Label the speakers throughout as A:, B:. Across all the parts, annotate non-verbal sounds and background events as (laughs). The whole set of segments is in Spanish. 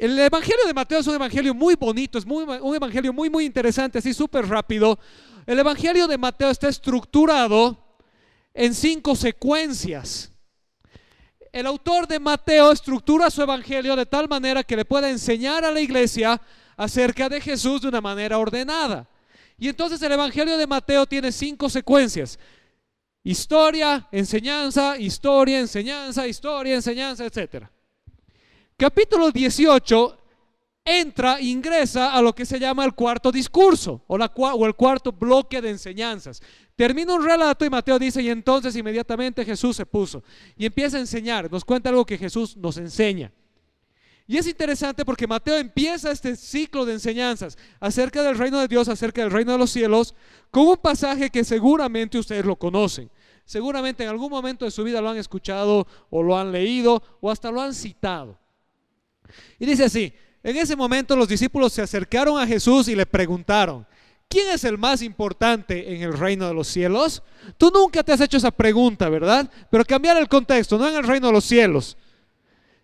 A: El evangelio de Mateo es un evangelio muy bonito, es muy, un evangelio muy, muy interesante, así súper rápido. El evangelio de Mateo está estructurado en cinco secuencias. El autor de Mateo estructura su evangelio de tal manera que le pueda enseñar a la iglesia acerca de Jesús de una manera ordenada. Y entonces el evangelio de Mateo tiene cinco secuencias. Historia, enseñanza, historia, enseñanza, historia, enseñanza, etc. Capítulo 18 entra, ingresa a lo que se llama el cuarto discurso o, o el cuarto bloque de enseñanzas. Termina un relato y Mateo dice, y entonces inmediatamente Jesús se puso y empieza a enseñar, nos cuenta algo que Jesús nos enseña. Y es interesante porque Mateo empieza este ciclo de enseñanzas acerca del reino de Dios, acerca del reino de los cielos, con un pasaje que seguramente ustedes lo conocen. Seguramente en algún momento de su vida lo han escuchado o lo han leído o hasta lo han citado. Y dice así, en ese momento los discípulos se acercaron a Jesús y le preguntaron, ¿quién es el más importante en el reino de los cielos? Tú nunca te has hecho esa pregunta, ¿verdad? Pero cambiar el contexto, no en el reino de los cielos.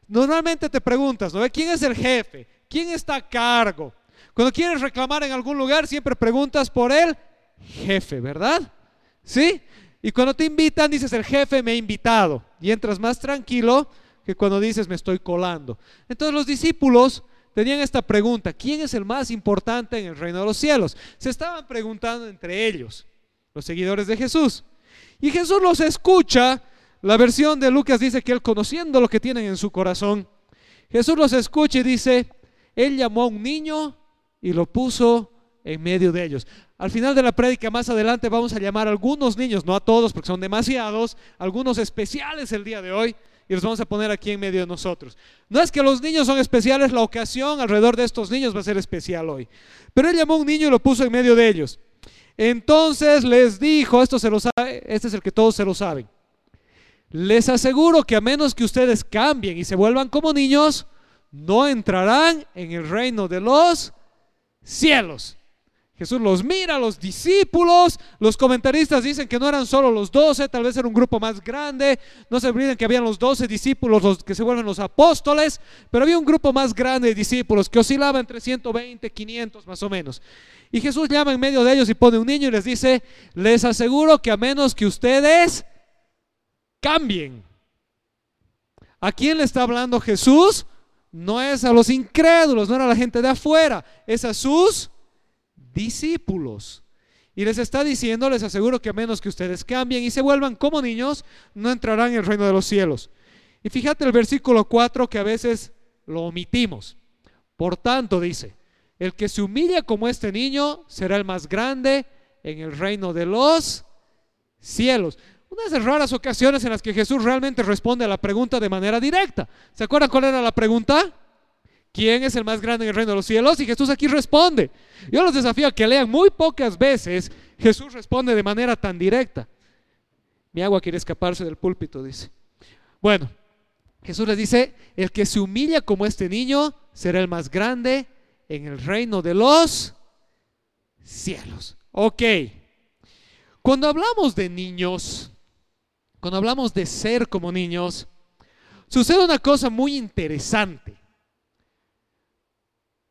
A: Normalmente te preguntas, ¿no? ¿Quién es el jefe? ¿Quién está a cargo? Cuando quieres reclamar en algún lugar, siempre preguntas por el jefe, ¿verdad? ¿Sí? Y cuando te invitan, dices, el jefe me ha invitado. Y entras más tranquilo que cuando dices, me estoy colando. Entonces los discípulos tenían esta pregunta, ¿quién es el más importante en el reino de los cielos? Se estaban preguntando entre ellos, los seguidores de Jesús. Y Jesús los escucha la versión de Lucas dice que él conociendo lo que tienen en su corazón, Jesús los escucha y dice, él llamó a un niño y lo puso en medio de ellos. Al final de la prédica más adelante vamos a llamar a algunos niños, no a todos porque son demasiados, algunos especiales el día de hoy y los vamos a poner aquí en medio de nosotros. No es que los niños son especiales, la ocasión alrededor de estos niños va a ser especial hoy. Pero él llamó a un niño y lo puso en medio de ellos. Entonces les dijo, esto se lo sabe, este es el que todos se lo saben. Les aseguro que a menos que ustedes cambien y se vuelvan como niños, no entrarán en el reino de los cielos. Jesús los mira, los discípulos, los comentaristas dicen que no eran solo los doce, tal vez era un grupo más grande, no se olviden que habían los doce discípulos los que se vuelven los apóstoles, pero había un grupo más grande de discípulos que oscilaba entre 120, 500 más o menos. Y Jesús llama en medio de ellos y pone un niño y les dice, les aseguro que a menos que ustedes cambien. ¿A quién le está hablando Jesús? No es a los incrédulos, no era la gente de afuera, es a sus discípulos. Y les está diciendo, les aseguro que a menos que ustedes cambien y se vuelvan como niños, no entrarán en el reino de los cielos. Y fíjate el versículo 4 que a veces lo omitimos. Por tanto, dice, el que se humilla como este niño será el más grande en el reino de los cielos. Una de esas raras ocasiones en las que Jesús realmente responde a la pregunta de manera directa. ¿Se acuerdan cuál era la pregunta? ¿Quién es el más grande en el reino de los cielos? Y Jesús aquí responde. Yo los desafío a que lean muy pocas veces Jesús responde de manera tan directa. Mi agua quiere escaparse del púlpito, dice. Bueno, Jesús les dice, el que se humilla como este niño será el más grande en el reino de los cielos. Ok. Cuando hablamos de niños, cuando hablamos de ser como niños, sucede una cosa muy interesante.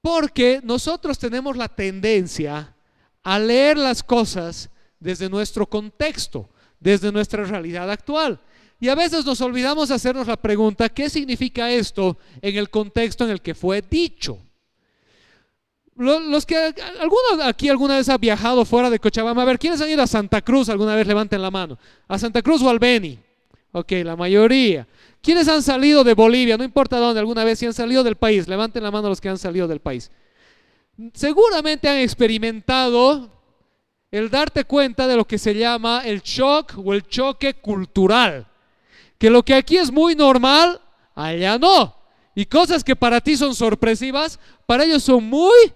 A: Porque nosotros tenemos la tendencia a leer las cosas desde nuestro contexto, desde nuestra realidad actual. Y a veces nos olvidamos hacernos la pregunta, ¿qué significa esto en el contexto en el que fue dicho? Los que, ¿alguno aquí alguna vez ha viajado fuera de Cochabamba? A ver, ¿quiénes han ido a Santa Cruz? Alguna vez levanten la mano. ¿A Santa Cruz o al Beni? Ok, la mayoría. ¿Quiénes han salido de Bolivia? No importa dónde, alguna vez si han salido del país. Levanten la mano los que han salido del país. Seguramente han experimentado el darte cuenta de lo que se llama el shock o el choque cultural. Que lo que aquí es muy normal, allá no. Y cosas que para ti son sorpresivas, para ellos son muy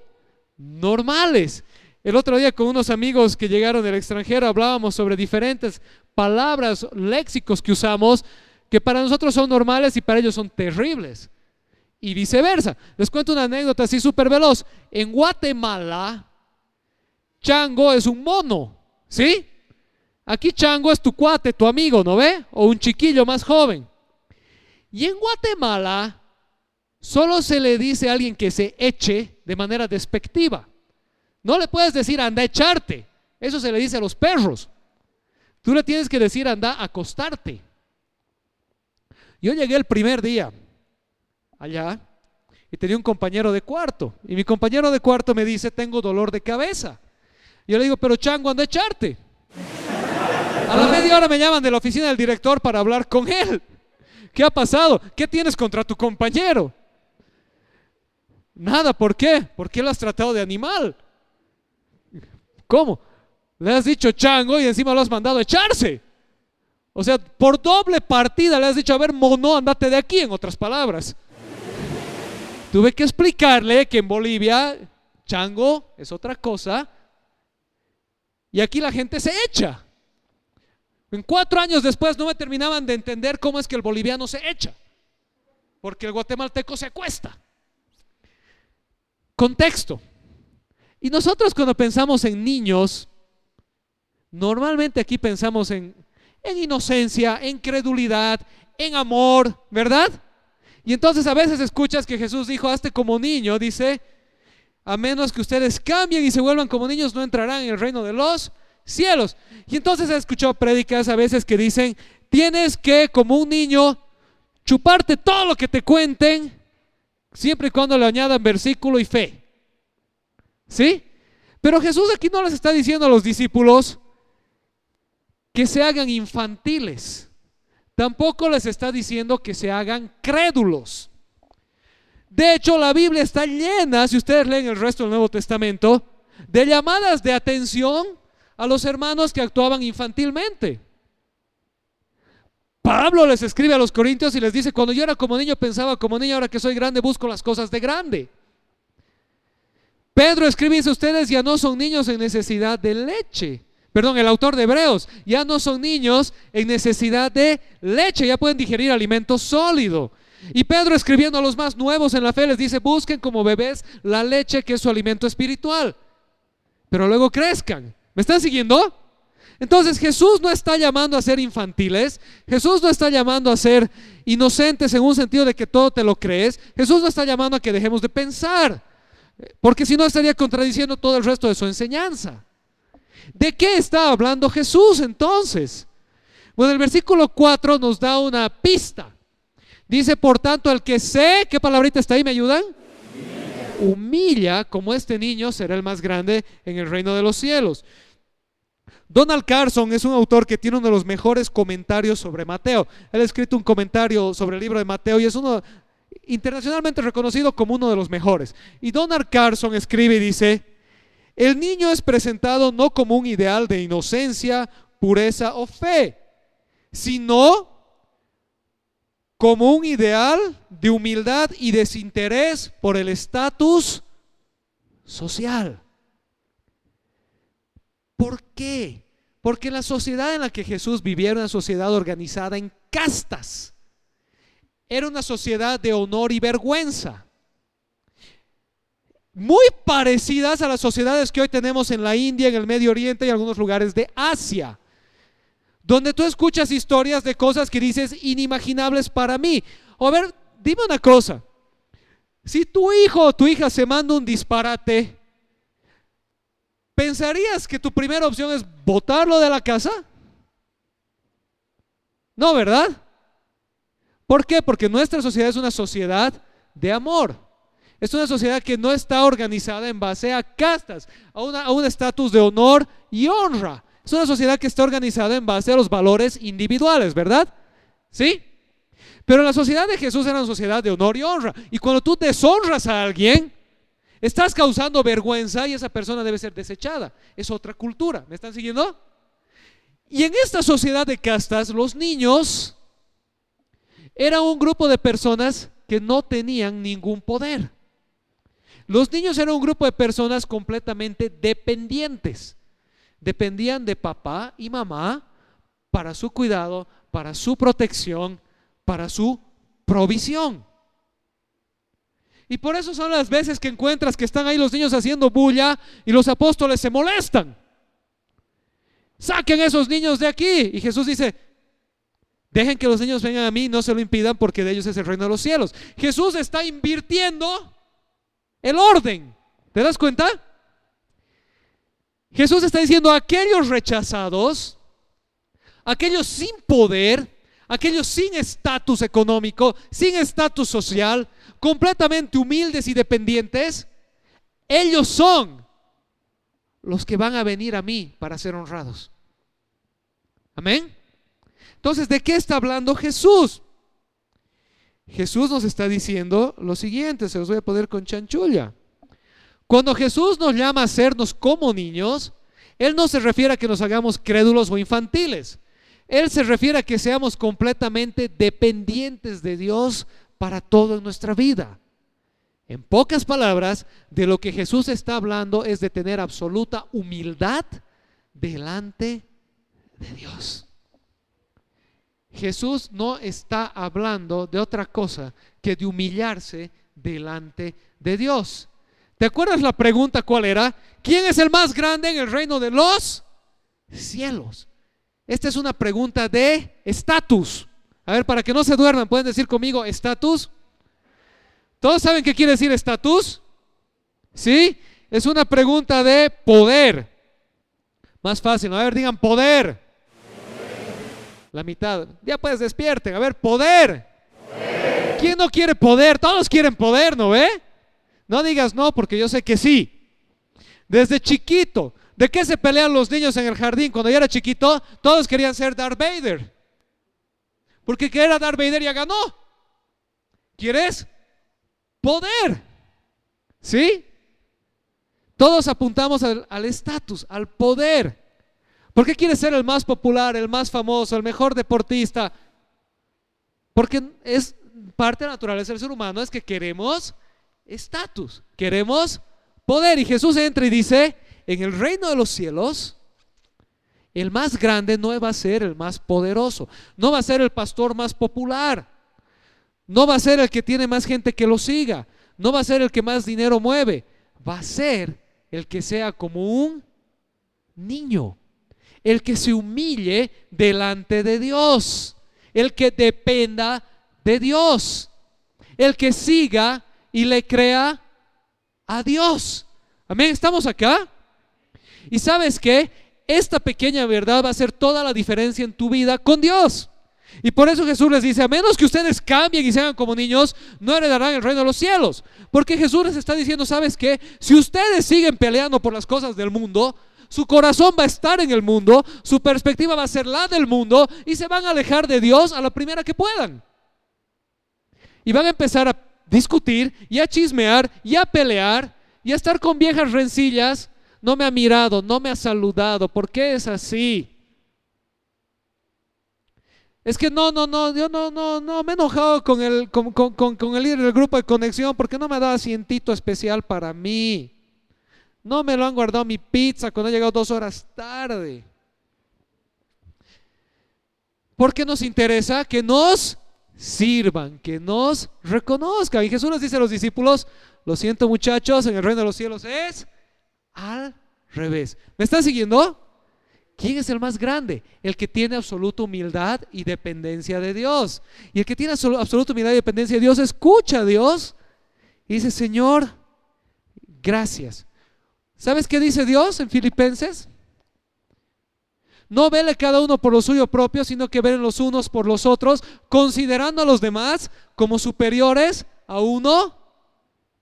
A: normales. El otro día con unos amigos que llegaron del extranjero hablábamos sobre diferentes palabras, léxicos que usamos, que para nosotros son normales y para ellos son terribles. Y viceversa. Les cuento una anécdota así súper veloz. En Guatemala, chango es un mono, ¿sí? Aquí chango es tu cuate, tu amigo, ¿no ve? O un chiquillo más joven. Y en Guatemala solo se le dice a alguien que se eche de manera despectiva. No le puedes decir anda a echarte. Eso se le dice a los perros. Tú le tienes que decir anda a acostarte. Yo llegué el primer día allá y tenía un compañero de cuarto. Y mi compañero de cuarto me dice, tengo dolor de cabeza. Yo le digo, pero chango, anda a echarte. A la media hora me llaman de la oficina del director para hablar con él. ¿Qué ha pasado? ¿Qué tienes contra tu compañero? Nada, ¿por qué? ¿Por qué lo has tratado de animal? ¿Cómo? Le has dicho chango y encima lo has mandado a echarse. O sea, por doble partida le has dicho, a ver, mono, andate de aquí, en otras palabras. Tuve que explicarle que en Bolivia chango es otra cosa y aquí la gente se echa. En cuatro años después no me terminaban de entender cómo es que el boliviano se echa, porque el guatemalteco se acuesta. Contexto. Y nosotros cuando pensamos en niños, normalmente aquí pensamos en, en inocencia, en credulidad, en amor, ¿verdad? Y entonces a veces escuchas que Jesús dijo, hazte como niño, dice, a menos que ustedes cambien y se vuelvan como niños, no entrarán en el reino de los cielos. Y entonces he escuchado prédicas a veces que dicen, tienes que, como un niño, chuparte todo lo que te cuenten, siempre y cuando le añadan versículo y fe. ¿Sí? Pero Jesús aquí no les está diciendo a los discípulos que se hagan infantiles. Tampoco les está diciendo que se hagan crédulos. De hecho, la Biblia está llena, si ustedes leen el resto del Nuevo Testamento, de llamadas de atención a los hermanos que actuaban infantilmente. Pablo les escribe a los corintios y les dice, cuando yo era como niño pensaba como niño, ahora que soy grande busco las cosas de grande. Pedro escribe ustedes ya no son niños en necesidad de leche. Perdón, el autor de Hebreos, ya no son niños en necesidad de leche, ya pueden digerir alimento sólido. Y Pedro escribiendo a los más nuevos en la fe les dice, busquen como bebés la leche que es su alimento espiritual, pero luego crezcan. ¿Me están siguiendo? Entonces Jesús no está llamando a ser infantiles, Jesús no está llamando a ser inocentes en un sentido de que todo te lo crees, Jesús no está llamando a que dejemos de pensar, porque si no estaría contradiciendo todo el resto de su enseñanza. ¿De qué está hablando Jesús entonces? Bueno, el versículo 4 nos da una pista. Dice, por tanto, el que sé, ¿qué palabrita está ahí? ¿Me ayudan? Humilla como este niño será el más grande en el reino de los cielos. Donald Carson es un autor que tiene uno de los mejores comentarios sobre Mateo. Él ha escrito un comentario sobre el libro de Mateo y es uno internacionalmente reconocido como uno de los mejores. Y Donald Carson escribe y dice, el niño es presentado no como un ideal de inocencia, pureza o fe, sino como un ideal de humildad y desinterés por el estatus social. ¿Por qué? Porque la sociedad en la que Jesús vivía era una sociedad organizada en castas. Era una sociedad de honor y vergüenza. Muy parecidas a las sociedades que hoy tenemos en la India, en el Medio Oriente y algunos lugares de Asia. Donde tú escuchas historias de cosas que dices inimaginables para mí. A ver, dime una cosa. Si tu hijo o tu hija se manda un disparate, ¿pensarías que tu primera opción es botarlo de la casa? No, ¿verdad? ¿Por qué? Porque nuestra sociedad es una sociedad de amor. Es una sociedad que no está organizada en base a castas, a, a un estatus de honor y honra. Es una sociedad que está organizada en base a los valores individuales, ¿verdad? ¿Sí? Pero la sociedad de Jesús era una sociedad de honor y honra. Y cuando tú deshonras a alguien, Estás causando vergüenza y esa persona debe ser desechada. Es otra cultura. ¿Me están siguiendo? Y en esta sociedad de castas, los niños eran un grupo de personas que no tenían ningún poder. Los niños eran un grupo de personas completamente dependientes. Dependían de papá y mamá para su cuidado, para su protección, para su provisión. Y por eso son las veces que encuentras que están ahí los niños haciendo bulla y los apóstoles se molestan. Saquen esos niños de aquí. Y Jesús dice, dejen que los niños vengan a mí, no se lo impidan porque de ellos es el reino de los cielos. Jesús está invirtiendo el orden. ¿Te das cuenta? Jesús está diciendo aquellos rechazados, aquellos sin poder, aquellos sin estatus económico, sin estatus social, completamente humildes y dependientes, ellos son los que van a venir a mí para ser honrados. Amén. Entonces, ¿de qué está hablando Jesús? Jesús nos está diciendo lo siguiente, se los voy a poner con chanchulla. Cuando Jesús nos llama a sernos como niños, Él no se refiere a que nos hagamos crédulos o infantiles. Él se refiere a que seamos completamente dependientes de Dios para todo en nuestra vida. En pocas palabras, de lo que Jesús está hablando es de tener absoluta humildad delante de Dios. Jesús no está hablando de otra cosa que de humillarse delante de Dios. ¿Te acuerdas la pregunta cuál era? ¿Quién es el más grande en el reino de los cielos? Esta es una pregunta de estatus. A ver, para que no se duerman, pueden decir conmigo estatus. ¿Todos saben qué quiere decir estatus? ¿Sí? Es una pregunta de poder. Más fácil, a ver, digan poder. La mitad. Ya pues despierten. A ver, poder. ¿Quién no quiere poder? Todos quieren poder, ¿no ve? No digas no, porque yo sé que sí. Desde chiquito, ¿de qué se pelean los niños en el jardín? Cuando yo era chiquito, todos querían ser Darth Vader. Porque que era Darth Vader ya ganó. ¿Quieres? poder. ¿Sí? Todos apuntamos al estatus, al, poder. ¿Por qué quieres ser el más popular, el más famoso, el mejor deportista? Porque es parte naturaleza del ser humano, es que queremos estatus, queremos poder. Y Jesús entra y dice, en el reino de los cielos, el más grande no va a ser el más poderoso, no va a ser el pastor más popular, no va a ser el que tiene más gente que lo siga. No va a ser el que más dinero mueve. Va a ser el que sea como un niño. El que se humille delante de Dios. El que dependa de Dios. El que siga y le crea a Dios. Amén. ¿Estamos acá? Y sabes que esta pequeña verdad va a hacer toda la diferencia en tu vida con Dios. Y por eso Jesús les dice, a menos que ustedes cambien y sean como niños, no heredarán el reino de los cielos. Porque Jesús les está diciendo, ¿sabes qué? Si ustedes siguen peleando por las cosas del mundo, su corazón va a estar en el mundo, su perspectiva va a ser la del mundo y se van a alejar de Dios a la primera que puedan. Y van a empezar a discutir y a chismear y a pelear y a estar con viejas rencillas. No me ha mirado, no me ha saludado, ¿por qué es así? Es que no, no, no, yo no, no, no, me he enojado con el, con, el líder del grupo de conexión porque no me ha dado asientito especial para mí. No me lo han guardado mi pizza cuando he llegado dos horas tarde. Porque nos interesa que nos sirvan, que nos reconozcan. Y Jesús nos dice a los discípulos, lo siento muchachos, en el reino de los cielos es al revés. ¿Me están siguiendo? ¿Quién es el más grande? El que tiene absoluta humildad y dependencia de Dios. Y el que tiene absoluta humildad y dependencia de Dios escucha a Dios y dice, Señor, gracias. ¿Sabes qué dice Dios en Filipenses? No vele cada uno por lo suyo propio, sino que velen los unos por los otros, considerando a los demás como superiores a uno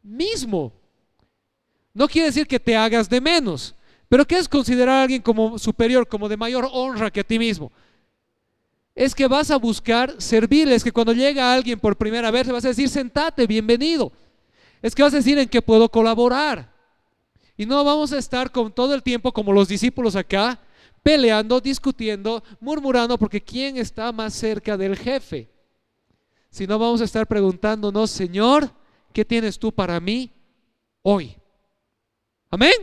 A: mismo. No quiere decir que te hagas de menos, pero ¿qué es considerar a alguien como superior, como de mayor honra que a ti mismo? Es que vas a buscar servirles, que cuando llega alguien por primera vez le vas a decir, sentate, bienvenido. Es que vas a decir en qué puedo colaborar. Y no vamos a estar con todo el tiempo como los discípulos acá, peleando, discutiendo, murmurando, porque ¿quién está más cerca del jefe? Si no vamos a estar preguntándonos, Señor, ¿qué tienes tú para mí hoy. Amén.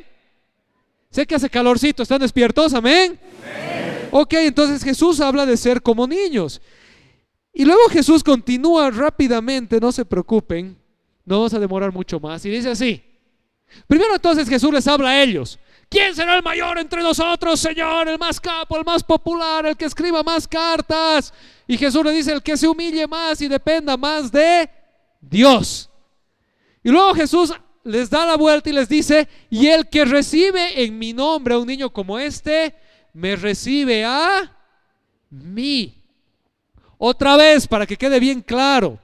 A: Sé que hace calorcito, ¿están despiertos? Amén. Ok, entonces Jesús habla de ser como niños. Y luego Jesús continúa rápidamente, no se preocupen, no vamos a demorar mucho más. Y dice así, primero entonces Jesús les habla a ellos. ¿Quién será el mayor entre nosotros, Señor? El más capo, el más popular, el que escriba más cartas. Y Jesús le dice, el que se humille más y dependa más de Dios. Y luego Jesús les da la vuelta y les dice, y el que recibe en mi nombre a un niño como este, me recibe a mí. Otra vez, para que quede bien claro,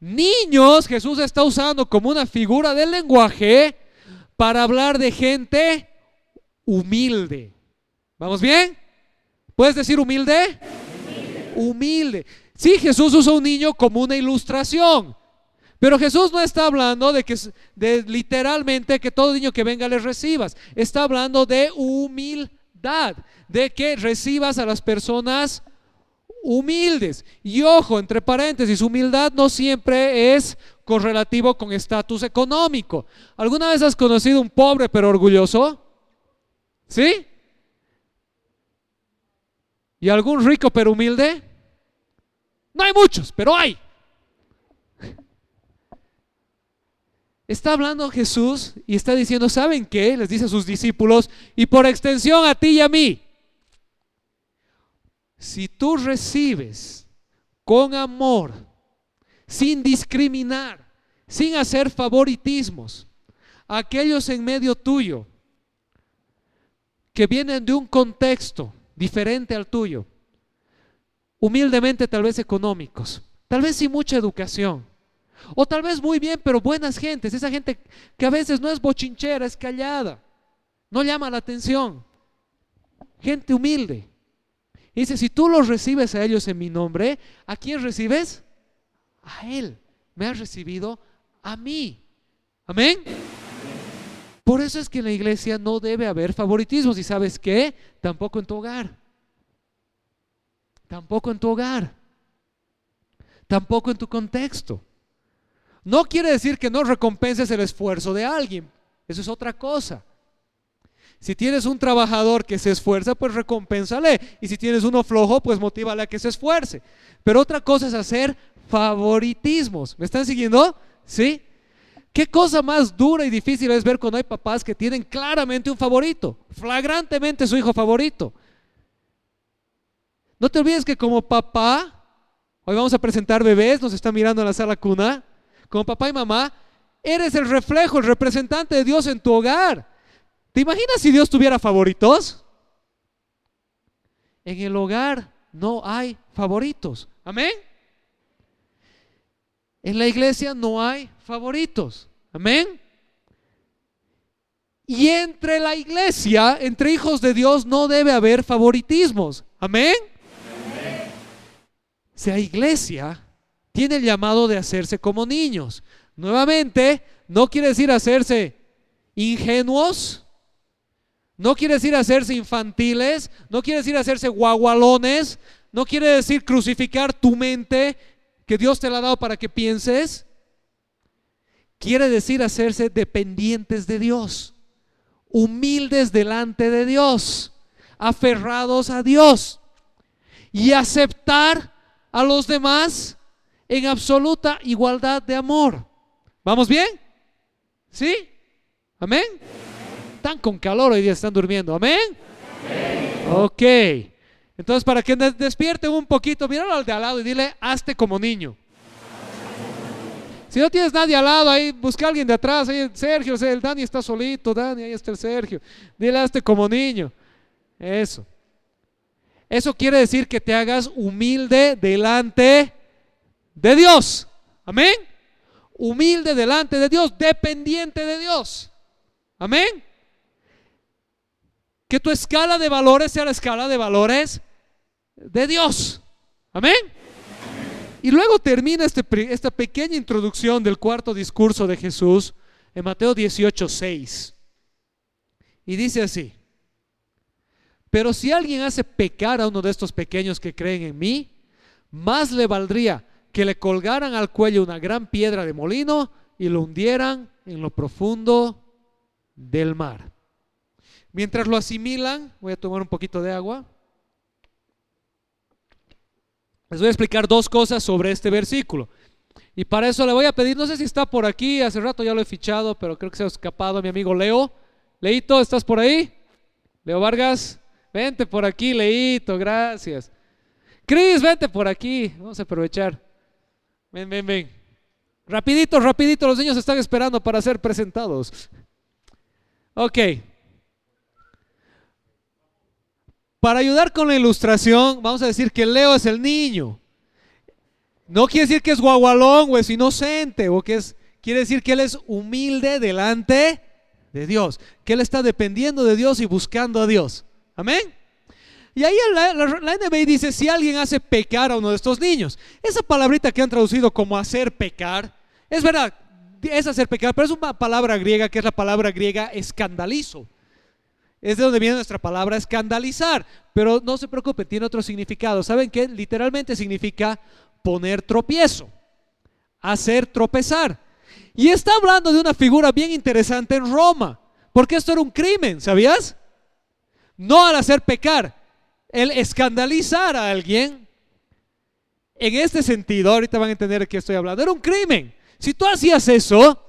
A: niños Jesús está usando como una figura del lenguaje para hablar de gente humilde. ¿Vamos bien? ¿Puedes decir humilde? Humilde. Sí, Jesús usa un niño como una ilustración. Pero Jesús no está hablando de que literalmente que todo niño que venga les recibas. Está hablando de humildad, de que recibas a las personas humildes. Y ojo, entre paréntesis, humildad no siempre es correlativo con estatus económico. ¿Alguna vez has conocido un pobre pero orgulloso? ¿Sí? ¿Y algún rico pero humilde? No hay muchos, pero hay. Está hablando Jesús y está diciendo, ¿saben qué? Les dice a sus discípulos y por extensión a ti y a mí. Si tú recibes con amor, sin discriminar, sin hacer favoritismos, aquellos en medio tuyo que vienen de un contexto diferente al tuyo, humildemente tal vez económicos, tal vez sin mucha educación, o tal vez muy bien, pero buenas gentes, esa gente que a veces no es bochinchera, es callada, no llama la atención, gente humilde. Y dice, si tú los recibes a ellos en mi nombre, ¿a quién recibes? A Él. Me has recibido a mí. Amén. Por eso es que en la iglesia no debe haber favoritismos. ¿Y sabes qué? Tampoco en tu hogar. Tampoco en tu hogar. Tampoco en tu contexto. No quiere decir que no recompenses el esfuerzo de alguien. Eso es otra cosa. Si tienes un trabajador que se esfuerza, pues recompénsale. Y si tienes uno flojo, pues motívale a que se esfuerce. Pero otra cosa es hacer favoritismos. ¿Me están siguiendo? ¿Sí? ¿Qué cosa más dura y difícil es ver cuando hay papás que tienen claramente un favorito, flagrantemente su hijo favorito? No te olvides que como papá, hoy vamos a presentar bebés, nos están mirando en la sala cuna, como papá y mamá, eres el reflejo, el representante de Dios en tu hogar. ¿Te imaginas si Dios tuviera favoritos? En el hogar no hay favoritos. Amén. En la iglesia no hay favoritos. Amén. Y entre la iglesia, entre hijos de Dios, no debe haber favoritismos. Amén. Si la iglesia tiene el llamado de hacerse como niños. Nuevamente, no quiere decir hacerse ingenuos, no quiere decir hacerse infantiles, no quiere decir hacerse guagualones, no quiere decir crucificar tu mente que Dios te la ha dado para que pienses, quiere decir hacerse dependientes de Dios, humildes delante de Dios, aferrados a Dios y aceptar a los demás en absoluta igualdad de amor. ¿Vamos bien? ¿Sí? ¿Amén? Están con calor hoy día, están durmiendo. ¿Amén? Ok. Entonces, para que despierten un poquito, míralo al de al lado y dile, hazte como niño. Si no tienes nadie al lado, ahí busca a alguien de atrás, ahí Sergio, el Dani está solito, Dani, ahí está el Sergio. Dile, hazte como niño. Eso. Eso quiere decir que te hagas humilde delante de Dios. Amén. Humilde delante de Dios, dependiente de Dios. Amén. Que tu escala de valores sea la escala de valores de Dios. Amén. Y luego termina este, esta pequeña introducción del cuarto discurso de Jesús en Mateo 18, 6. Y dice así, pero si alguien hace pecar a uno de estos pequeños que creen en mí, más le valdría que le colgaran al cuello una gran piedra de molino y lo hundieran en lo profundo del mar. Mientras lo asimilan, voy a tomar un poquito de agua. Les voy a explicar dos cosas sobre este versículo. Y para eso le voy a pedir, no sé si está por aquí, hace rato ya lo he fichado, pero creo que se ha escapado mi amigo Leo. Leito, ¿estás por ahí? Leo Vargas, vente por aquí, Leito, gracias. Cris, vente por aquí, vamos a aprovechar. Ven, ven, ven. Rapidito, rapidito, los niños están esperando para ser presentados. Ok. Para ayudar con la ilustración, vamos a decir que Leo es el niño. No quiere decir que es guagualón o es inocente o que es, quiere decir que él es humilde delante de Dios, que él está dependiendo de Dios y buscando a Dios. Amén. Y ahí la, la, dice, si alguien hace pecar a uno de estos niños, esa palabrita que han traducido como hacer pecar, es verdad, es hacer pecar, pero es una palabra griega que es la palabra griega escandalizo. Es de donde viene nuestra palabra escandalizar, pero no se preocupe, tiene otro significado. ¿Saben qué? Literalmente significa poner tropiezo, hacer tropezar. Y está hablando de una figura bien interesante en Roma, porque esto era un crimen, ¿sabías? No al hacer pecar, el escandalizar a alguien, en este sentido, ahorita van a entender de qué estoy hablando, era un crimen. Si tú hacías eso,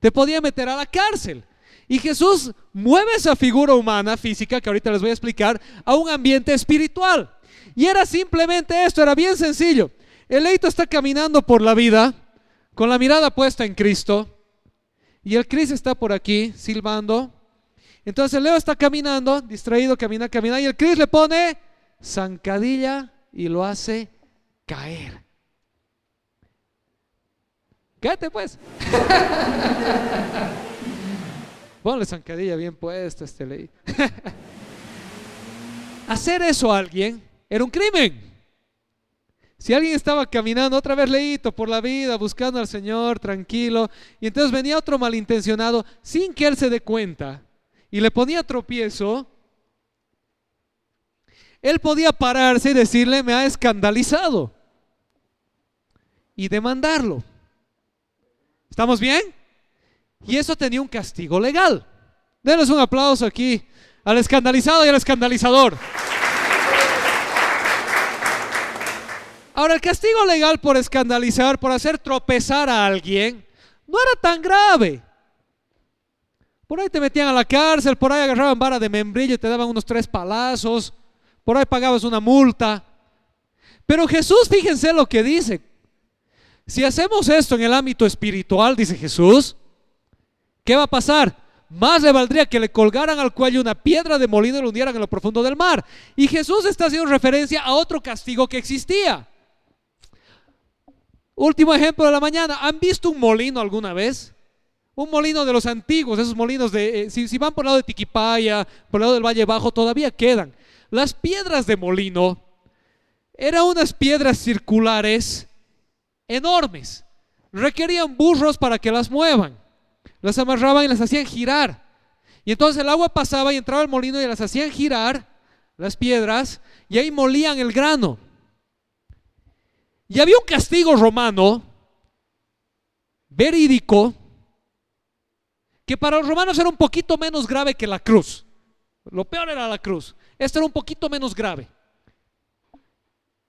A: te podía meter a la cárcel. Y Jesús mueve esa figura humana, física, que ahorita les voy a explicar, a un ambiente espiritual. Y era simplemente esto, era bien sencillo. El leito está caminando por la vida con la mirada puesta en Cristo. Y el Cristo está por aquí silbando entonces Leo está caminando, distraído, camina, camina, y el Cris le pone zancadilla y lo hace caer. Cállate pues. (laughs) Ponle zancadilla bien puesta este ley. (laughs) Hacer eso a alguien era un crimen. Si alguien estaba caminando otra vez leíto por la vida, buscando al Señor, tranquilo, y entonces venía otro malintencionado sin que él se dé cuenta, y le ponía tropiezo, él podía pararse y decirle, me ha escandalizado. Y demandarlo. ¿Estamos bien? Y eso tenía un castigo legal. Denos un aplauso aquí al escandalizado y al escandalizador. Ahora, el castigo legal por escandalizar, por hacer tropezar a alguien, no era tan grave. Por ahí te metían a la cárcel, por ahí agarraban vara de membrillo y te daban unos tres palazos, por ahí pagabas una multa. Pero Jesús, fíjense lo que dice. Si hacemos esto en el ámbito espiritual, dice Jesús, ¿qué va a pasar? Más le valdría que le colgaran al cuello una piedra de molino y lo hundieran en lo profundo del mar. Y Jesús está haciendo referencia a otro castigo que existía. Último ejemplo de la mañana. ¿Han visto un molino alguna vez? Un molino de los antiguos, esos molinos de, eh, si, van por el lado de Tiquipaya, por el lado del Valle Bajo, todavía quedan. Las piedras de molino eran unas piedras circulares enormes. Requerían burros para que las muevan. Las amarraban y las hacían girar. Y entonces el agua pasaba y entraba al molino y las hacían girar, las piedras, y ahí molían el grano. Y había un castigo romano verídico que para los romanos era un poquito menos grave que la cruz. Lo peor era la cruz. Esto era un poquito menos grave.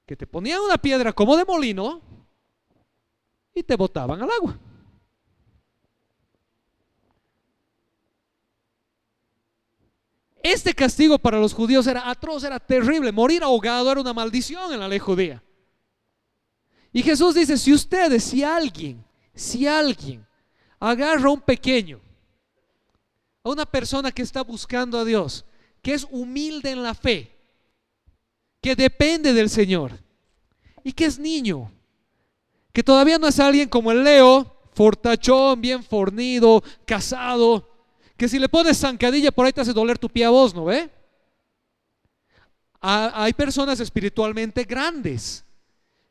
A: Que te ponían una piedra como de molino y te botaban al agua. Este castigo para los judíos era atroz, era terrible. Morir ahogado era una maldición en la ley judía. Y Jesús dice, si ustedes, si alguien, si alguien agarra a un pequeño a una persona que está buscando a Dios, que es humilde en la fe, que depende del Señor y que es niño, que todavía no es alguien como el Leo, fortachón, bien fornido, casado, que si le pones zancadilla por ahí te hace doler tu pie a vos, ¿no ve? hay personas espiritualmente grandes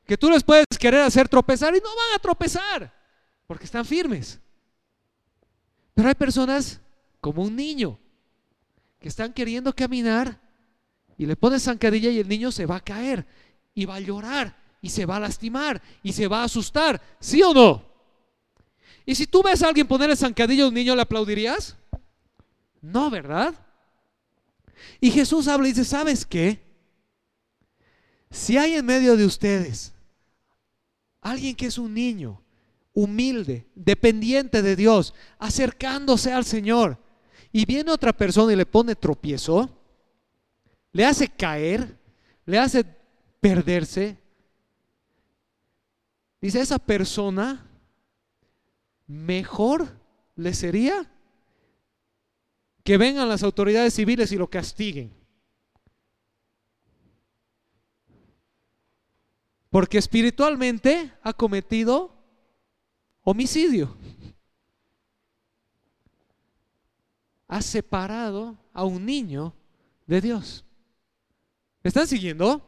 A: que tú les puedes querer hacer tropezar y no van a tropezar porque están firmes. Pero hay personas como un niño, que están queriendo caminar y le pones zancadilla y el niño se va a caer y va a llorar y se va a lastimar y se va a asustar, ¿sí o no? Y si tú ves a alguien ponerle zancadilla a un niño, ¿le aplaudirías? No, ¿verdad? Y Jesús habla y dice, ¿sabes qué? Si hay en medio de ustedes alguien que es un niño, humilde, dependiente de Dios, acercándose al Señor, y viene otra persona y le pone tropiezo, le hace caer, le hace perderse, dice, esa persona mejor le sería que vengan las autoridades civiles y lo castiguen. Porque espiritualmente ha cometido homicidio. Ha separado a un niño de Dios. ¿Me están siguiendo?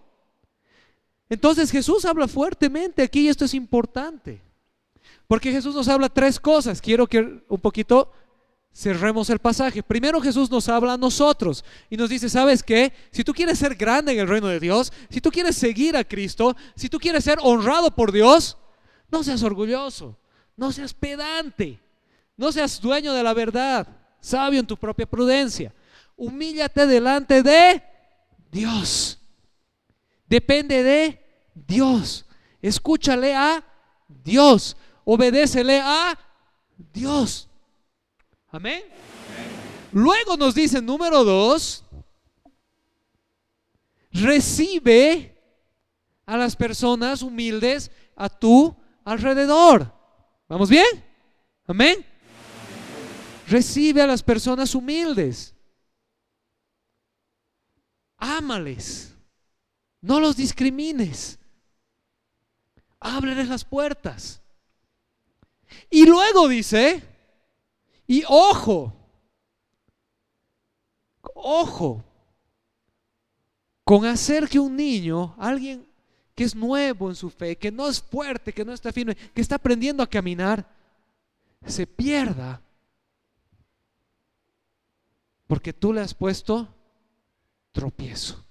A: Entonces Jesús habla fuertemente aquí y esto es importante. Porque Jesús nos habla tres cosas. Quiero que un poquito cerremos el pasaje. Primero Jesús nos habla a nosotros y nos dice, ¿sabes qué? Si tú quieres ser grande en el reino de Dios, si tú quieres seguir a Cristo, si tú quieres ser honrado por Dios, no seas orgulloso, no seas pedante, no seas dueño de la verdad, sabio en tu propia prudencia. Humíllate delante de Dios. Depende de Dios. Escúchale a Dios. Obedécele a Dios. Amén. Luego nos dice número dos, recibe a las personas humildes a tu alrededor. ¿Vamos bien? Amén. Recibe a las personas humildes. Ámales. No los discrimines. Ábreles las puertas. Y luego dice, y ojo, ojo, con hacer que un niño, alguien que es nuevo en su fe, que no es fuerte, que no está firme, que está aprendiendo a caminar, se pierda. Porque tú le has puesto tropiezo.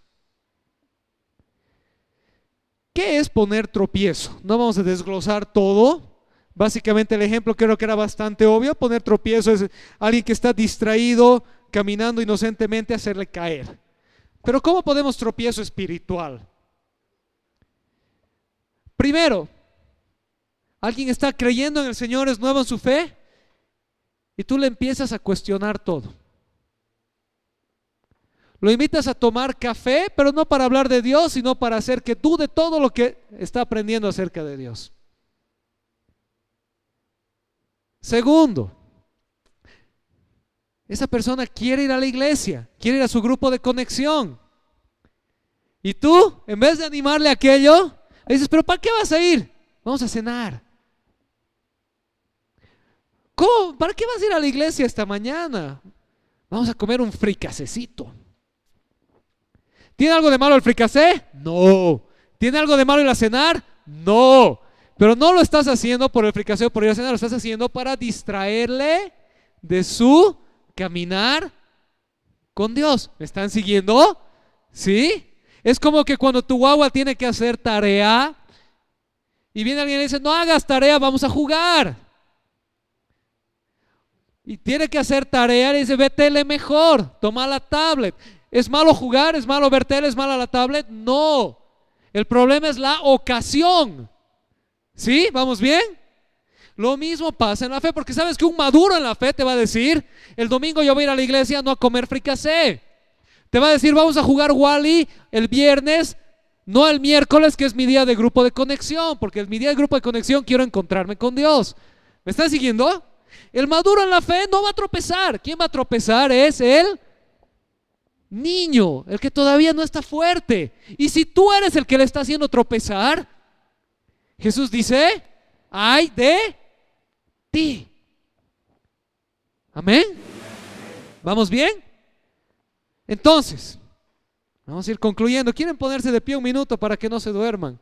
A: ¿Qué es poner tropiezo? No vamos a desglosar todo, Básicamente el ejemplo creo que era bastante obvio. Poner tropiezo es alguien que está distraído, caminando inocentemente, hacerle caer. Pero ¿cómo podemos tropiezo espiritual? Primero, alguien está creyendo en el Señor, es nuevo en su fe, y tú le empiezas a cuestionar todo. Lo invitas a tomar café, pero no para hablar de Dios, sino para hacer que dude todo lo que está aprendiendo acerca de Dios. Segundo, esa persona quiere ir a la iglesia, quiere ir a su grupo de conexión. Y tú, en vez de animarle a aquello, le dices, pero ¿para qué vas a ir? Vamos a cenar. ¿Cómo? ¿Para qué vas a ir a la iglesia esta mañana? Vamos a comer un fricasecito. ¿Tiene algo de malo el fricasé? No. ¿Tiene algo de malo el a cenar? No. Pero no lo estás haciendo por fricaseo, por ir a cenar, lo estás haciendo para distraerle de su caminar con Dios. ¿Me están siguiendo? ¿Sí? Es como que cuando tu guagua tiene que hacer tarea y viene alguien y dice, no hagas tarea, vamos a jugar. Y tiene que hacer tarea y dice, ve mejor, toma la tablet. ¿Es malo jugar? ¿Es malo ver tele? ¿Es mala la tablet? No. El problema es la ocasión. ¿Sí? ¿Vamos bien? Lo mismo pasa en la fe, porque sabes que un maduro en la fe te va a decir, el domingo yo voy a ir a la iglesia no a comer fricasé. Te va a decir, vamos a jugar Wally el viernes, no el miércoles, que es mi día de grupo de conexión, porque es mi día de grupo de conexión, quiero encontrarme con Dios. ¿Me están siguiendo? El maduro en la fe no va a tropezar. ¿Quién va a tropezar? Es el niño, el que todavía no está fuerte. Y si tú eres el que le está haciendo tropezar, Jesús dice, ay de ti. Amén. ¿Vamos bien? Entonces, vamos a ir concluyendo. ¿Quieren ponerse de pie un minuto para que no se duerman?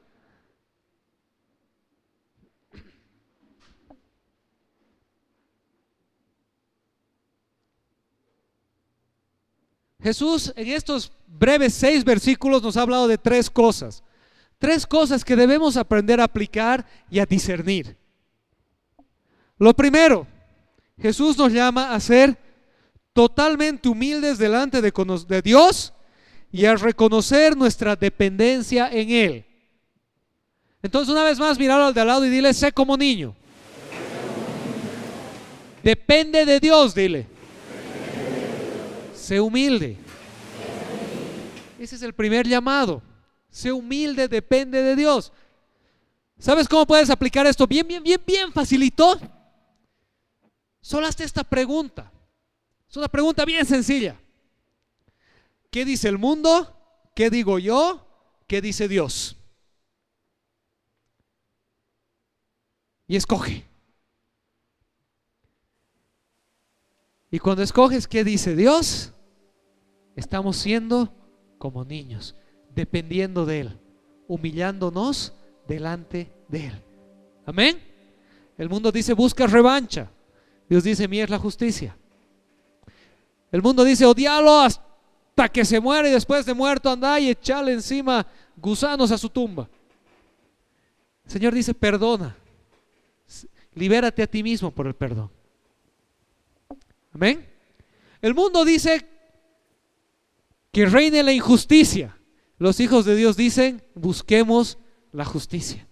A: Jesús en estos breves seis versículos nos ha hablado de tres cosas. Tres cosas que debemos aprender a aplicar y a discernir. Lo primero, Jesús nos llama a ser totalmente humildes delante de, Dios y a reconocer nuestra dependencia en Él. Entonces una vez más, míralo al de al lado y dile, sé como niño. Depende de Dios, dile. Sé humilde. Ese es el primer llamado. Sé humilde, depende de Dios. ¿Sabes cómo puedes aplicar esto? Bien, bien, bien, bien facilito. Solo hazte esta pregunta. Es una pregunta bien sencilla. ¿Qué dice el mundo? ¿Qué digo yo? ¿Qué dice Dios? Y escoge. Y cuando escoges qué dice Dios, estamos siendo como niños, dependiendo de Él, humillándonos delante de Él. Amén. El mundo dice busca revancha. Dios dice mía es la justicia. El mundo dice odialo hasta que se muere y después de muerto anda y echale encima gusanos a su tumba. El Señor dice perdona. Libérate a ti mismo por el perdón. Amén. El mundo dice que reine la injusticia. Los hijos de Dios dicen, busquemos la justicia.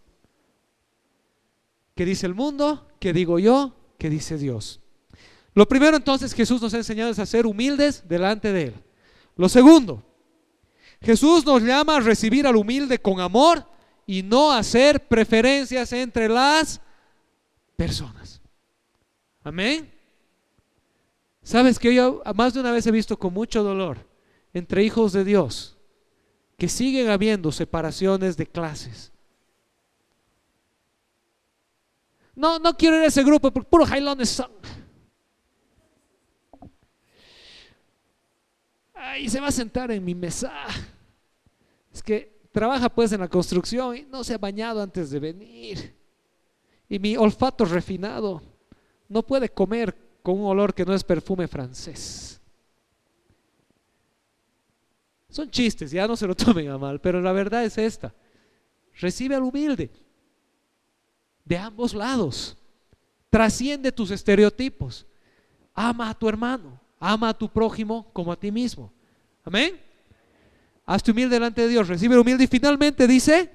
A: ¿Qué dice el mundo? ¿Qué digo yo? ¿Qué dice Dios? Lo primero entonces Jesús nos ha enseñado es a ser humildes delante de Él. Lo segundo, Jesús nos llama a recibir al humilde con amor y no hacer preferencias entre las personas. Amén. Sabes que yo más de una vez he visto con mucho dolor entre hijos de Dios que siguen habiendo separaciones de clases. No, no quiero ir a ese grupo porque puro jailones son. Ay, se va a sentar en mi mesa. Es que trabaja pues en la construcción y no se ha bañado antes de venir. Y mi olfato refinado no puede comer con un olor que no es perfume francés. Son chistes, ya no se lo (laughs) tomen a mal, pero la verdad es esta. Recibe al humilde de ambos lados. Trasciende tus estereotipos. Ama a tu hermano, ama a tu prójimo como a ti mismo. Amén. Hazte humilde delante de Dios, recibe humilde y finalmente dice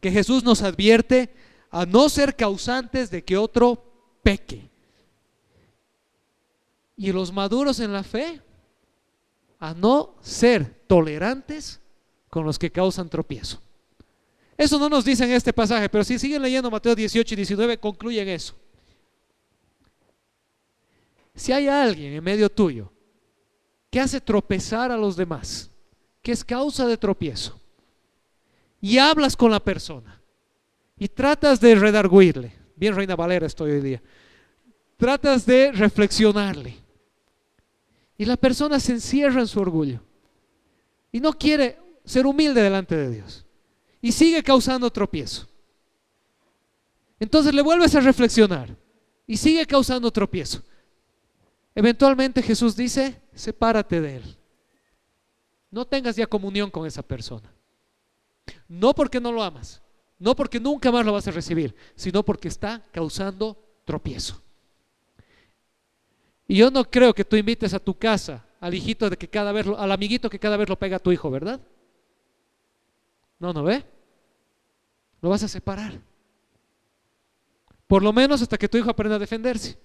A: que Jesús nos advierte a no ser causantes de que otro peque. Y los maduros en la fe, a no ser tolerantes con los que causan tropiezo. Eso no nos dice en este pasaje, pero si siguen leyendo Mateo 18 y 19, concluyen eso. Si hay alguien en medio tuyo que hace tropezar a los demás, que es causa de tropiezo, y hablas con la persona y tratas de redarguirle, bien Reina Valera estoy hoy día, tratas de reflexionarle, y la persona se encierra en su orgullo y no quiere ser humilde delante de Dios y sigue causando tropiezo. Entonces le vuelves a reflexionar y sigue causando tropiezo. Eventualmente Jesús dice, sepárate de él. No tengas ya comunión con esa persona. No porque no lo amas, no porque nunca más lo vas a recibir, sino porque está causando tropiezo. Y yo no creo que tú invites a tu casa al hijito de que cada vez, al amiguito que cada vez lo pega a tu hijo, ¿verdad? No, ¿no ve? Lo vas a separar. Por lo menos hasta que tu hijo aprenda a defenderse.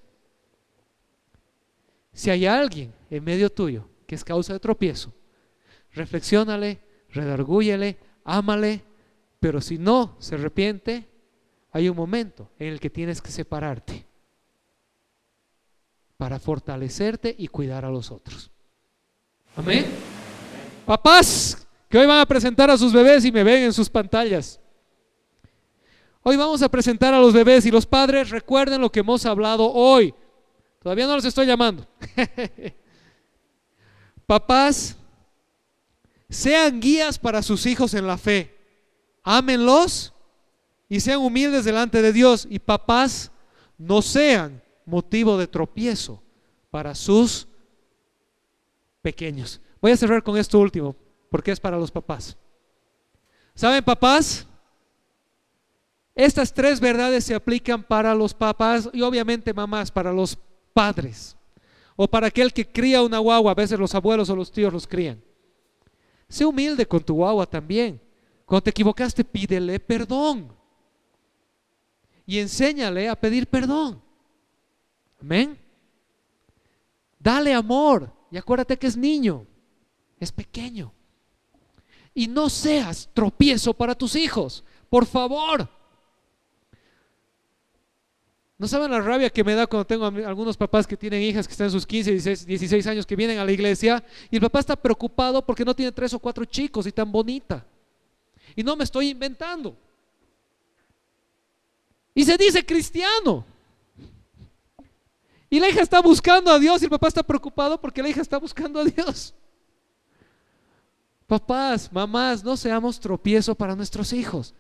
A: Si hay alguien en medio tuyo que es causa de tropiezo, reflexiónale, redargúyele, ámale, pero si no se arrepiente, hay un momento en el que tienes que separarte para fortalecerte y cuidar a los otros. Amén. Papás, que hoy van a presentar a sus bebés y me ven en sus pantallas. Hoy vamos a presentar a los bebés y los padres recuerden lo que hemos hablado hoy. Todavía no los estoy llamando. (laughs) Papás, sean guías para sus hijos en la fe. Ámenlos y sean humildes delante de Dios. Y papás, no sean motivo de tropiezo para sus pequeños. Voy a cerrar con esto último porque es para los papás. ¿Saben, papás? Estas tres verdades se aplican para los papás y obviamente mamás, para los padres. O para aquel que cría una guagua, a veces los abuelos o los tíos los crían. Sé humilde con tu guagua también. Cuando te equivocaste, pídele perdón. Y enséñale a pedir perdón. Amén. Dale amor. Y acuérdate que es niño. Es pequeño. Y no seas tropiezo para tus hijos. Por favor. No saben la rabia que me da cuando tengo algunos papás que tienen hijas que están en sus 15, 16, 16 años que vienen a la iglesia y el papá está preocupado porque no tiene tres o cuatro chicos y tan bonita. Y no me estoy inventando. Y se dice cristiano. Y la hija está buscando a Dios y el papá está preocupado porque la hija está buscando a Dios. Papás, mamás, no seamos tropiezo para nuestros hijos.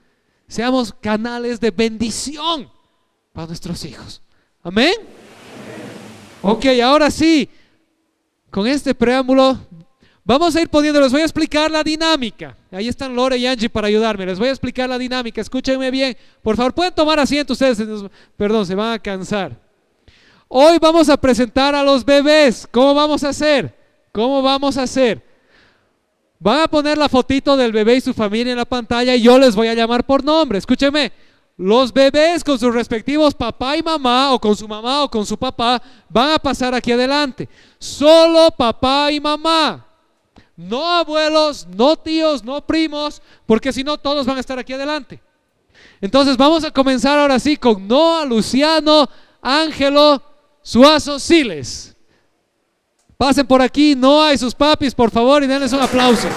A: Seamos canales de bendición para nuestros hijos. Amén. Ok, ahora sí, con este preámbulo vamos a ir poniendo, les voy a explicar la dinámica. Ahí están Lore y Angie para ayudarme. Les voy a explicar la dinámica. Escúchenme bien. Por favor, pueden tomar asiento ustedes. Perdón, se van a cansar. Hoy vamos a presentar a los bebés. ¿Cómo vamos a hacer? ¿Cómo vamos a hacer? Van a poner la fotito del bebé y su familia en la pantalla y yo les voy a llamar por nombre. Escúcheme, los bebés con sus respectivos papá y mamá o con su mamá o con su papá van a pasar aquí adelante. Solo papá y mamá. No abuelos, no tíos, no primos, porque si no todos van a estar aquí adelante. Entonces vamos a comenzar ahora sí con Noah, Luciano, Ángelo, Suazo, Siles. Pasen por aquí, Noah y sus papis, por favor, y denles un aplauso.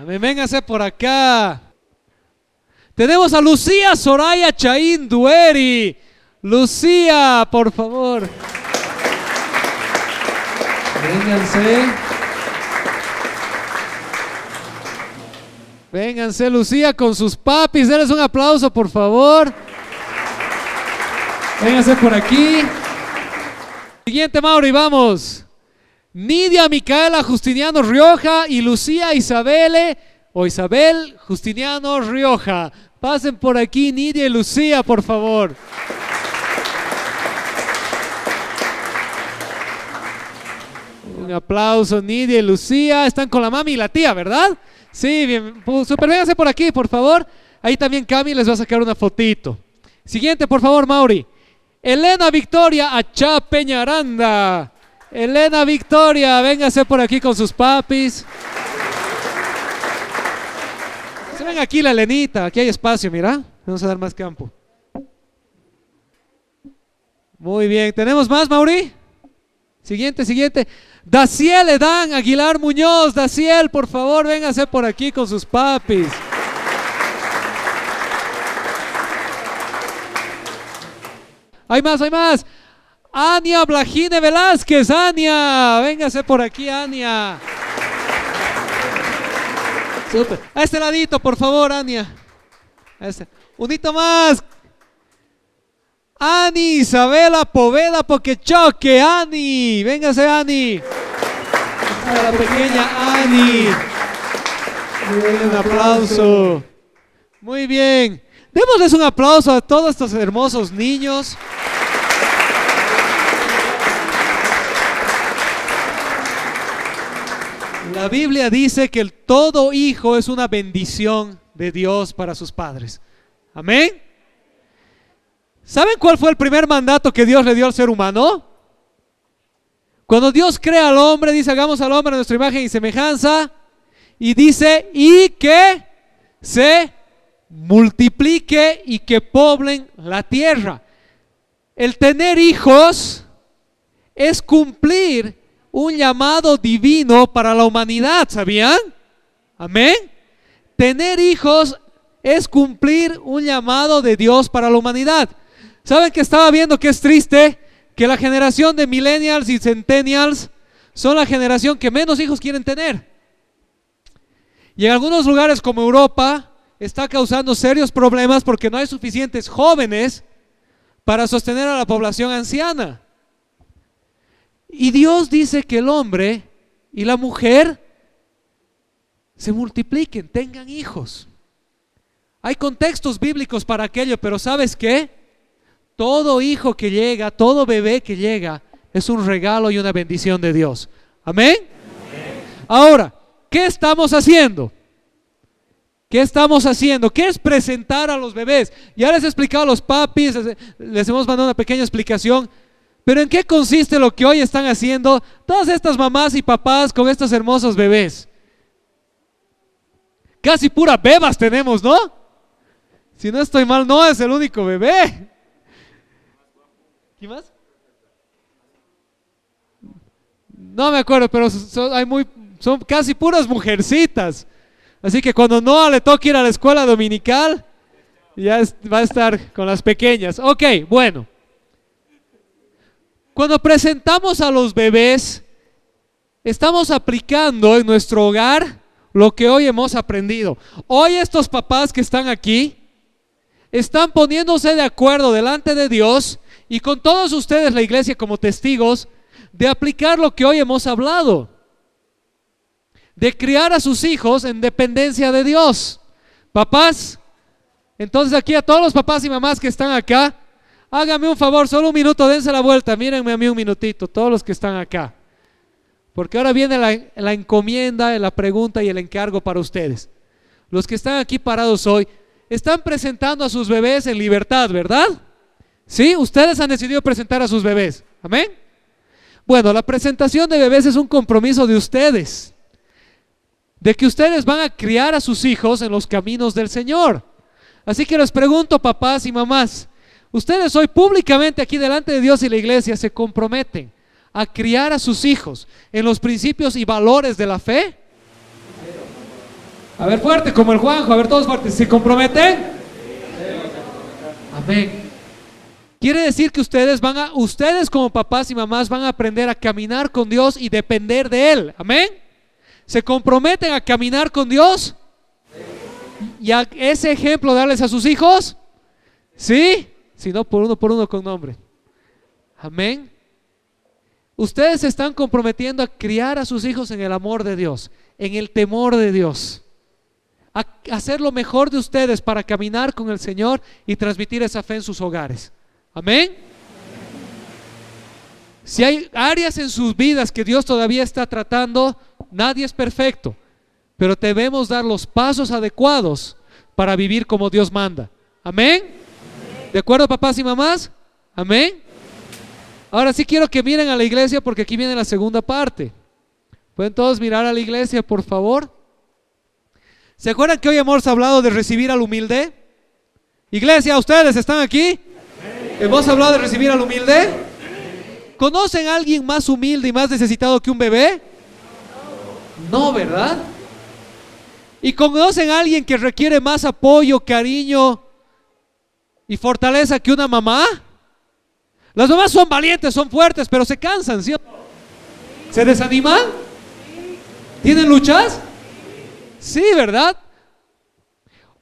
A: Amén, véngase por acá. Tenemos a Lucía Soraya Chaín Dueri. Lucía, por favor. Vénganse. Vénganse, Lucía, con sus papis. Denles un aplauso, por favor. Vénganse por aquí. Siguiente, Mauri, vamos. Nidia Micaela Justiniano Rioja y Lucía Isabel o Isabel Justiniano Rioja. Pasen por aquí, Nidia y Lucía, por favor. Un aplauso, Nidia y Lucía. Están con la mami y la tía, ¿verdad? Sí, bien. Super, vénganse por aquí, por favor. Ahí también Cami les va a sacar una fotito. Siguiente, por favor, Mauri. Elena Victoria Achá Peñaranda. Elena Victoria, véngase por aquí con sus papis. Se ven aquí la Elenita, aquí hay espacio, mira. Vamos a dar más campo. Muy bien, ¿tenemos más, Mauri? Siguiente, siguiente. Daciel Edán Aguilar Muñoz. Daciel, por favor, véngase por aquí con sus papis. Hay más, hay más. Ania Blajine Velázquez. Ania, véngase por aquí, Ania. Super. A este ladito, por favor, Ania. Este. Unito más. Ani Isabela Poveda choque, Ani. Véngase, Ani. A la pequeña Ani. Un aplauso. Muy bien. Démosles un aplauso a todos estos hermosos niños. La Biblia dice que el todo hijo es una bendición de Dios para sus padres. Amén. ¿Saben cuál fue el primer mandato que Dios le dio al ser humano? Cuando Dios crea al hombre, dice, hagamos al hombre a nuestra imagen y semejanza. Y dice, y que se multiplique y que poblen la tierra. El tener hijos es cumplir un llamado divino para la humanidad, ¿sabían? Amén. Tener hijos es cumplir un llamado de Dios para la humanidad. ¿Saben que estaba viendo que es triste? Que la generación de millennials y centennials son la generación que menos hijos quieren tener. Y en algunos lugares como Europa, está causando serios problemas porque no hay suficientes jóvenes para sostener a la población anciana. Y Dios dice que el hombre y la mujer se multipliquen, tengan hijos. Hay contextos bíblicos para aquello, pero ¿sabes qué? Todo hijo que llega, todo bebé que llega, es un regalo y una bendición de Dios. Amén. Ahora, ¿qué estamos haciendo? ¿Qué estamos haciendo? ¿Qué es presentar a los bebés? Ya les he explicado a los papis, les hemos mandado una pequeña explicación. Pero ¿en qué consiste lo que hoy están haciendo todas estas mamás y papás con estos hermosos bebés? Casi pura bebas tenemos, ¿no? Si no estoy mal, no es el único bebé. ¿Qué más? No me acuerdo, pero son, hay muy, son casi puras mujercitas. Así que cuando no le toque ir a la escuela dominical, ya va a estar con las pequeñas. Ok, bueno. Cuando presentamos a los bebés, estamos aplicando en nuestro hogar lo que hoy hemos aprendido. Hoy estos papás que están aquí están poniéndose de acuerdo delante de Dios y con todos ustedes, la iglesia, como testigos, de aplicar lo que hoy hemos hablado. De criar a sus hijos en dependencia de Dios. Papás, entonces aquí a todos los papás y mamás que están acá, hágame un favor, solo un minuto, dense la vuelta, mírenme a mí un minutito, todos los que están acá. Porque ahora viene la, la, encomienda, la pregunta y el encargo para ustedes. Los que están aquí parados hoy están presentando a sus bebés en libertad, ¿verdad? Sí, ustedes han decidido presentar a sus bebés. Amén. Bueno, la presentación de bebés es un compromiso de ustedes. De que ustedes van a criar a sus hijos en los caminos del Señor. Así que les pregunto, papás y mamás, Ustedes hoy públicamente aquí delante de Dios y la iglesia se comprometen a criar a sus hijos en los principios y valores de la fe. A ver fuerte, como el Juanjo, a ver todos fuertes, ¿se comprometen? Amén. Quiere decir que ustedes van a, ustedes como papás y mamás van a aprender a caminar con Dios y depender de Él. Amén. ¿Se comprometen a caminar con Dios? ¿Y a ese ejemplo darles a sus hijos? ¿Sí? sino por uno por uno con nombre. Amén. Ustedes se están comprometiendo a criar a sus hijos en el amor de Dios, en el temor de Dios, a hacer lo mejor de ustedes para caminar con el Señor y transmitir esa fe en sus hogares. Amén. Si hay áreas en sus vidas que Dios todavía está tratando, nadie es perfecto, pero debemos dar los pasos adecuados para vivir como Dios manda. Amén. ¿De acuerdo, papás y mamás? Amén. Ahora sí quiero que miren a la iglesia porque aquí viene la segunda parte. ¿Pueden todos mirar a la iglesia, por favor? ¿Se acuerdan que hoy hemos hablado de recibir al humilde? Iglesia, ¿ustedes están aquí? ¿Hemos hablado de recibir al humilde? ¿Conocen a alguien más humilde y más necesitado que un bebé? No, ¿verdad? ¿Y conocen a alguien que requiere más apoyo, cariño, y fortaleza que una mamá. Las mamás son valientes, son fuertes, pero se cansan, ¿sí? ¿Se desaniman? ¿Tienen luchas? Sí, ¿verdad?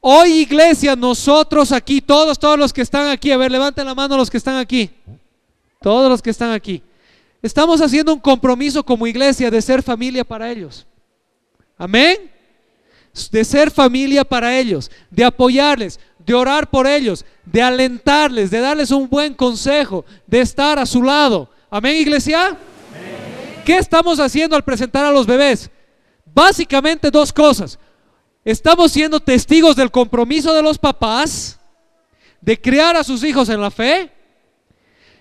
A: Hoy iglesia, nosotros aquí, todos, todos los que están aquí, a ver, levanten la mano los que están aquí. Todos los que están aquí. Estamos haciendo un compromiso como iglesia de ser familia para ellos. Amén. De ser familia para ellos, de apoyarles de orar por ellos, de alentarles, de darles un buen consejo, de estar a su lado. Amén, iglesia. ¿Qué estamos haciendo al presentar a los bebés? Básicamente dos cosas. Estamos siendo testigos del compromiso de los papás de criar a sus hijos en la fe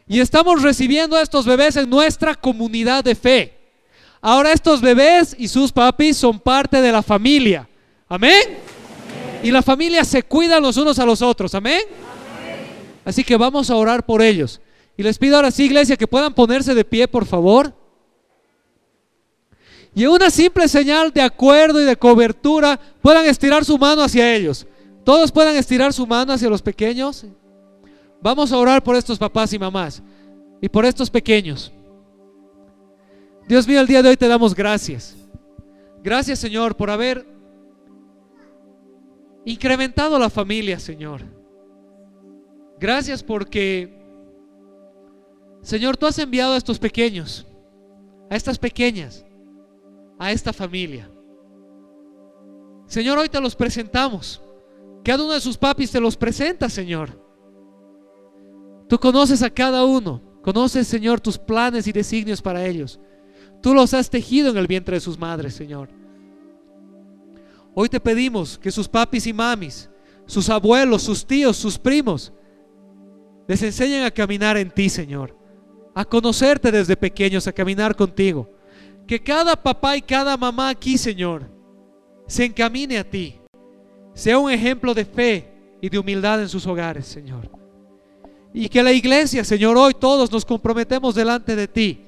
A: y estamos recibiendo a estos bebés en nuestra comunidad de fe. Ahora estos bebés y sus papis son parte de la familia. Amén. Y la familia se cuida los unos a los otros. Amén. Así que vamos a orar por ellos. Y les pido ahora sí, iglesia, que puedan ponerse de pie, por favor. Y una simple señal de acuerdo y de cobertura, puedan estirar su mano hacia ellos. Todos puedan estirar su mano hacia los pequeños. Vamos a orar por estos papás y mamás y por estos pequeños. Dios mío, el día de hoy te damos gracias. Gracias, Señor, por haber incrementado la familia, Señor. Gracias porque, Señor, tú has enviado a estos pequeños, a estas pequeñas, a esta familia. Señor, hoy te los presentamos. cada uno de sus papis te los presenta, Señor. Tú conoces a cada uno. Conoces, Señor, tus planes y designios para ellos. Tú los has tejido en el vientre de sus madres, Señor. Hoy te pedimos que sus papis y mamis, sus abuelos, sus tíos, sus primos, les enseñen a caminar en ti, Señor. A conocerte desde pequeños, a caminar contigo. Que cada papá y cada mamá aquí, Señor, se encamine a ti. Sea un ejemplo de fe y de humildad en sus hogares, Señor. Y que la iglesia, Señor, hoy todos nos comprometemos delante de ti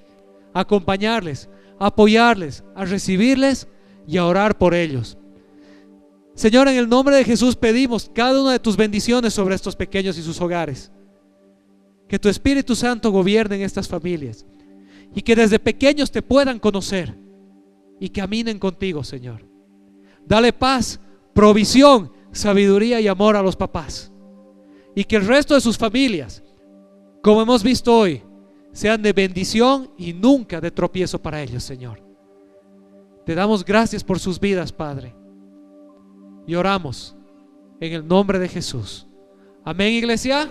A: a acompañarles, a apoyarles, a recibirles y a orar por ellos. Señor, en el nombre de Jesús pedimos cada una de tus bendiciones sobre estos pequeños y sus hogares. Que tu Espíritu Santo gobierne en estas familias y que desde pequeños te puedan conocer y caminen contigo, Señor. Dale paz, provisión, sabiduría y amor a los papás. Y que el resto de sus familias, como hemos visto hoy, sean de bendición y nunca de tropiezo para ellos, Señor. Te damos gracias por sus vidas, Padre. Y oramos en el nombre de Jesús. Amén, iglesia.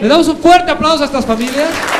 A: Le damos un fuerte aplauso a estas familias.